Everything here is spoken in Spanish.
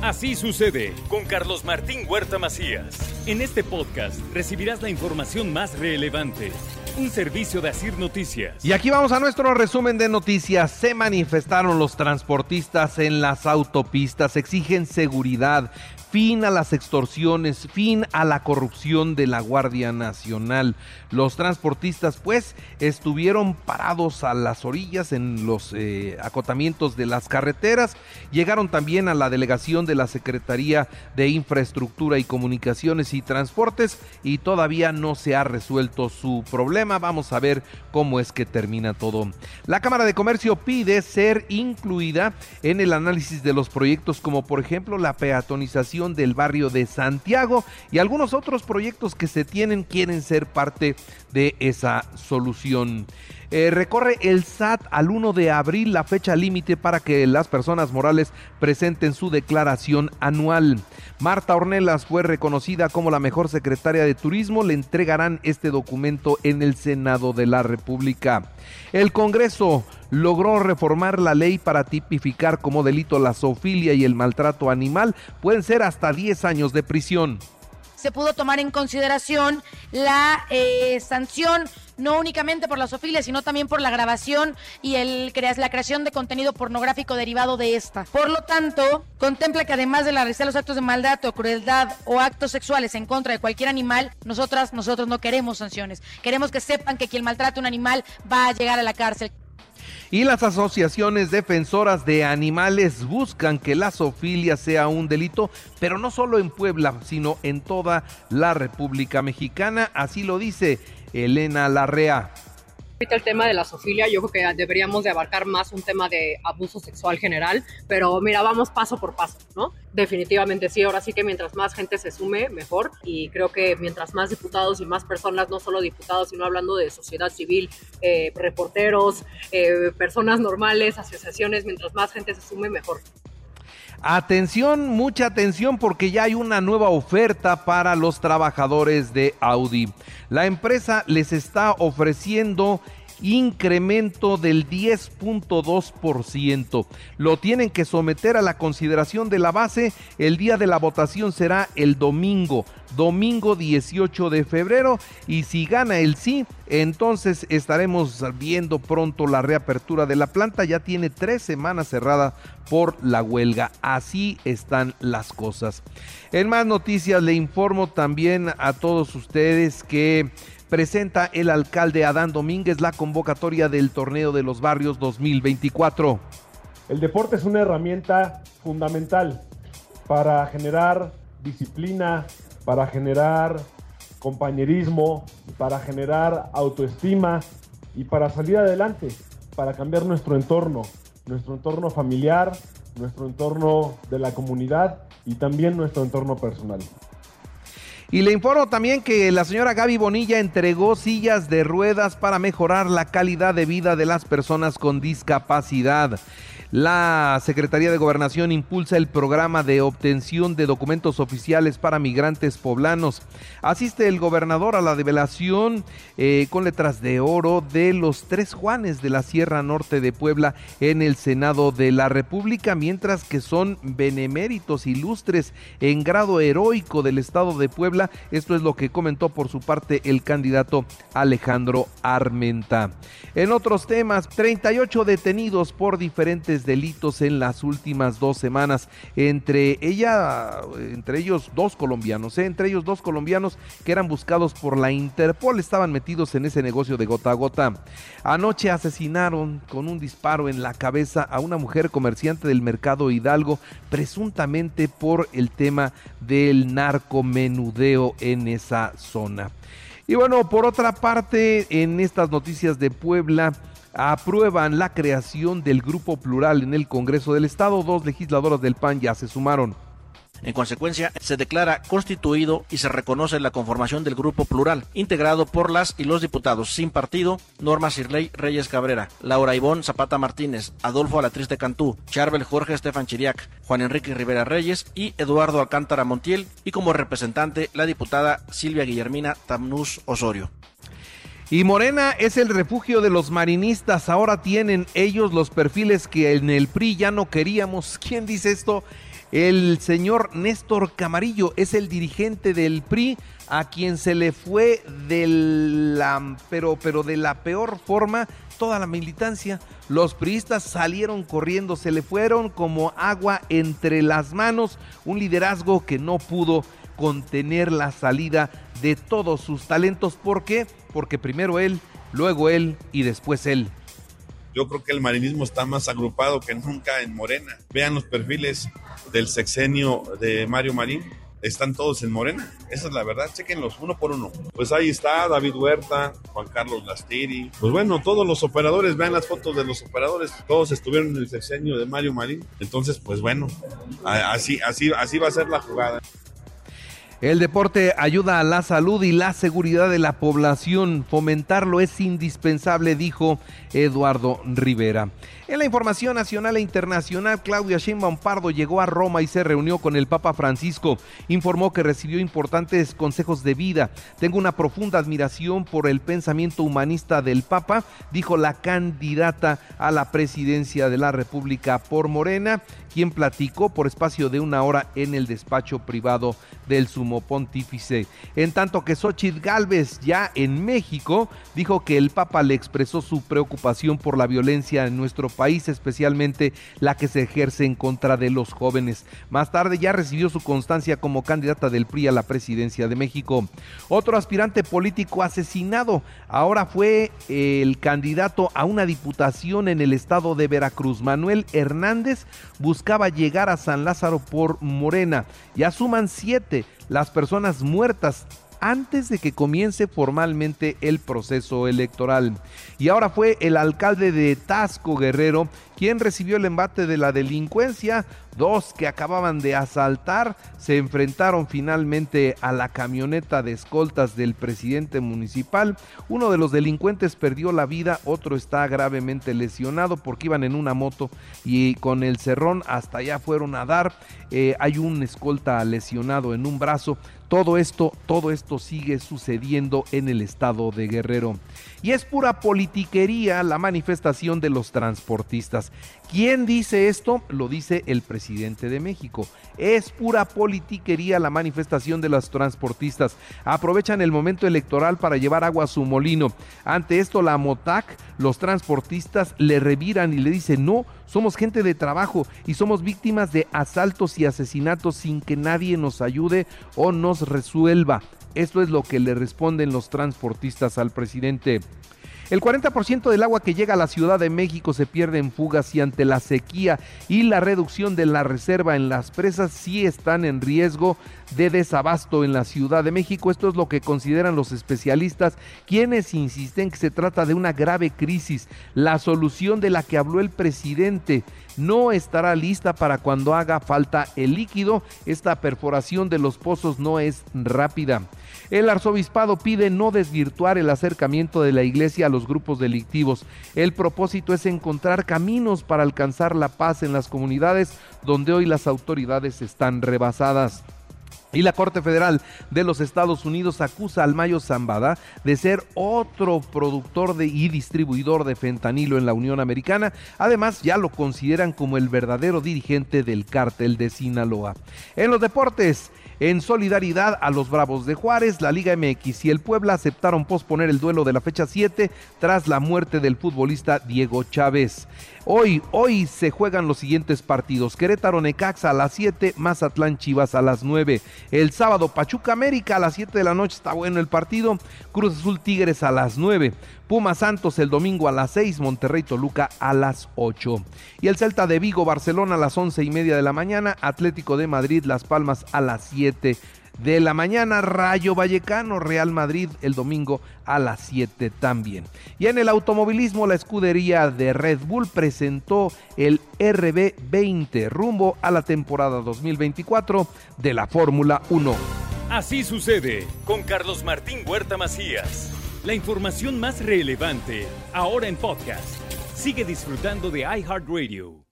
Así sucede con Carlos Martín Huerta Macías. En este podcast recibirás la información más relevante. Un servicio de Asir Noticias. Y aquí vamos a nuestro resumen de noticias. Se manifestaron los transportistas en las autopistas, exigen seguridad, fin a las extorsiones, fin a la corrupción de la Guardia Nacional. Los transportistas pues estuvieron parados a las orillas en los eh, acotamientos de las carreteras, llegaron también a la delegación de la Secretaría de Infraestructura y Comunicaciones y Transportes y todavía no se ha resuelto su problema. Vamos a ver cómo es que termina todo. La Cámara de Comercio pide ser incluida en el análisis de los proyectos como por ejemplo la peatonización del barrio de Santiago y algunos otros proyectos que se tienen quieren ser parte de esa solución. Eh, recorre el SAT al 1 de abril la fecha límite para que las personas morales presenten su declaración anual. Marta Ornelas fue reconocida como la mejor secretaria de Turismo. Le entregarán este documento en el Senado de la República. El Congreso logró reformar la ley para tipificar como delito la zoofilia y el maltrato animal. Pueden ser hasta 10 años de prisión. Se pudo tomar en consideración la eh, sanción no únicamente por la zoofilia, sino también por la grabación y el, la creación de contenido pornográfico derivado de esta. Por lo tanto, contempla que además de la realizar los actos de maldad o crueldad o actos sexuales en contra de cualquier animal, nosotras, nosotros no queremos sanciones. Queremos que sepan que quien maltrate a un animal va a llegar a la cárcel y las asociaciones defensoras de animales buscan que la zoofilia sea un delito, pero no solo en Puebla, sino en toda la República Mexicana, así lo dice Elena Larrea. Ahorita el tema de la sofilia, yo creo que deberíamos de abarcar más un tema de abuso sexual general, pero mira, vamos paso por paso, ¿no? Definitivamente sí, ahora sí que mientras más gente se sume, mejor, y creo que mientras más diputados y más personas, no solo diputados, sino hablando de sociedad civil, eh, reporteros, eh, personas normales, asociaciones, mientras más gente se sume, mejor. Atención, mucha atención porque ya hay una nueva oferta para los trabajadores de Audi. La empresa les está ofreciendo incremento del 10.2%. Lo tienen que someter a la consideración de la base. El día de la votación será el domingo, domingo 18 de febrero. Y si gana el sí, entonces estaremos viendo pronto la reapertura de la planta. Ya tiene tres semanas cerrada por la huelga. Así están las cosas. En más noticias le informo también a todos ustedes que presenta el alcalde Adán Domínguez la convocatoria del Torneo de los Barrios 2024. El deporte es una herramienta fundamental para generar disciplina, para generar compañerismo, para generar autoestima y para salir adelante, para cambiar nuestro entorno, nuestro entorno familiar, nuestro entorno de la comunidad y también nuestro entorno personal. Y le informo también que la señora Gaby Bonilla entregó sillas de ruedas para mejorar la calidad de vida de las personas con discapacidad. La Secretaría de Gobernación impulsa el programa de obtención de documentos oficiales para migrantes poblanos. Asiste el gobernador a la develación eh, con letras de oro de los tres Juanes de la Sierra Norte de Puebla en el Senado de la República, mientras que son beneméritos ilustres en grado heroico del Estado de Puebla. Esto es lo que comentó por su parte el candidato Alejandro Armenta. En otros temas, 38 detenidos por diferentes delitos en las últimas dos semanas. Entre ella, entre ellos dos colombianos, ¿eh? entre ellos dos colombianos que eran buscados por la Interpol, estaban metidos en ese negocio de gota a gota. Anoche asesinaron con un disparo en la cabeza a una mujer comerciante del mercado Hidalgo, presuntamente por el tema del narcomenudeo en esa zona. Y bueno, por otra parte, en estas noticias de Puebla, aprueban la creación del Grupo Plural en el Congreso del Estado. Dos legisladoras del PAN ya se sumaron. En consecuencia, se declara constituido y se reconoce la conformación del Grupo Plural, integrado por las y los diputados sin partido, Norma Sirley Reyes Cabrera, Laura Ivón Zapata Martínez, Adolfo Alatriz de Cantú, Charbel Jorge Estefan Chiriac, Juan Enrique Rivera Reyes y Eduardo Alcántara Montiel, y como representante la diputada Silvia Guillermina Tamnús Osorio. Y Morena es el refugio de los marinistas. Ahora tienen ellos los perfiles que en el PRI ya no queríamos. ¿Quién dice esto? El señor Néstor Camarillo es el dirigente del PRI a quien se le fue de la, pero, pero de la peor forma toda la militancia. Los priistas salieron corriendo, se le fueron como agua entre las manos, un liderazgo que no pudo contener la salida de todos sus talentos. ¿Por qué? Porque primero él, luego él y después él. Yo creo que el marinismo está más agrupado que nunca en Morena. Vean los perfiles del sexenio de Mario Marín. Están todos en Morena. Esa es la verdad. Chequenlos uno por uno. Pues ahí está David Huerta, Juan Carlos Lastiri. Pues bueno, todos los operadores, vean las fotos de los operadores. Todos estuvieron en el sexenio de Mario Marín. Entonces, pues bueno, así, así, así va a ser la jugada. El deporte ayuda a la salud y la seguridad de la población. Fomentarlo es indispensable, dijo Eduardo Rivera. En la información nacional e internacional, Claudia Sheinbaum Pardo llegó a Roma y se reunió con el Papa Francisco. Informó que recibió importantes consejos de vida. Tengo una profunda admiración por el pensamiento humanista del Papa, dijo la candidata a la presidencia de la República por Morena, quien platicó por espacio de una hora en el despacho privado del sumo pontífice. En tanto que Xochitl Galvez, ya en México, dijo que el Papa le expresó su preocupación por la violencia en nuestro país, especialmente la que se ejerce en contra de los jóvenes. Más tarde ya recibió su constancia como candidata del PRI a la presidencia de México. Otro aspirante político asesinado ahora fue el candidato a una diputación en el estado de Veracruz. Manuel Hernández buscaba llegar a San Lázaro por Morena. Ya suman siete las personas muertas antes de que comience formalmente el proceso electoral. Y ahora fue el alcalde de Tasco Guerrero quien recibió el embate de la delincuencia. Dos que acababan de asaltar se enfrentaron finalmente a la camioneta de escoltas del presidente municipal. Uno de los delincuentes perdió la vida, otro está gravemente lesionado porque iban en una moto y con el cerrón hasta allá fueron a dar. Eh, hay un escolta lesionado en un brazo. Todo esto, todo esto sigue sucediendo en el estado de Guerrero. Y es pura politiquería la manifestación de los transportistas. ¿Quién dice esto? Lo dice el presidente de México. Es pura politiquería la manifestación de los transportistas. Aprovechan el momento electoral para llevar agua a su molino. Ante esto, la MOTAC, los transportistas le reviran y le dicen, no, somos gente de trabajo y somos víctimas de asaltos y asesinatos sin que nadie nos ayude o nos resuelva. Esto es lo que le responden los transportistas al presidente. El 40% del agua que llega a la Ciudad de México se pierde en fugas y ante la sequía y la reducción de la reserva en las presas sí están en riesgo de desabasto en la Ciudad de México. Esto es lo que consideran los especialistas, quienes insisten que se trata de una grave crisis. La solución de la que habló el presidente no estará lista para cuando haga falta el líquido. Esta perforación de los pozos no es rápida. El arzobispado pide no desvirtuar el acercamiento de la iglesia a los grupos delictivos. El propósito es encontrar caminos para alcanzar la paz en las comunidades donde hoy las autoridades están rebasadas. Y la Corte Federal de los Estados Unidos acusa al Mayo Zambada de ser otro productor y distribuidor de fentanilo en la Unión Americana. Además, ya lo consideran como el verdadero dirigente del cártel de Sinaloa. En los deportes, en solidaridad a los Bravos de Juárez, la Liga MX y el Puebla aceptaron posponer el duelo de la fecha 7 tras la muerte del futbolista Diego Chávez. Hoy, hoy se juegan los siguientes partidos. Querétaro Necaxa a las 7, Mazatlán Chivas a las 9. El sábado Pachuca América a las 7 de la noche está bueno el partido. Cruz Azul Tigres a las 9. Puma Santos el domingo a las 6, Monterrey Toluca a las 8. Y el Celta de Vigo, Barcelona a las 11 y media de la mañana, Atlético de Madrid, Las Palmas a las 7 de la mañana, Rayo Vallecano, Real Madrid el domingo a las 7 también. Y en el automovilismo, la escudería de Red Bull presentó el RB20 rumbo a la temporada 2024 de la Fórmula 1. Así sucede con Carlos Martín Huerta Macías. La información más relevante ahora en podcast. Sigue disfrutando de iHeartRadio.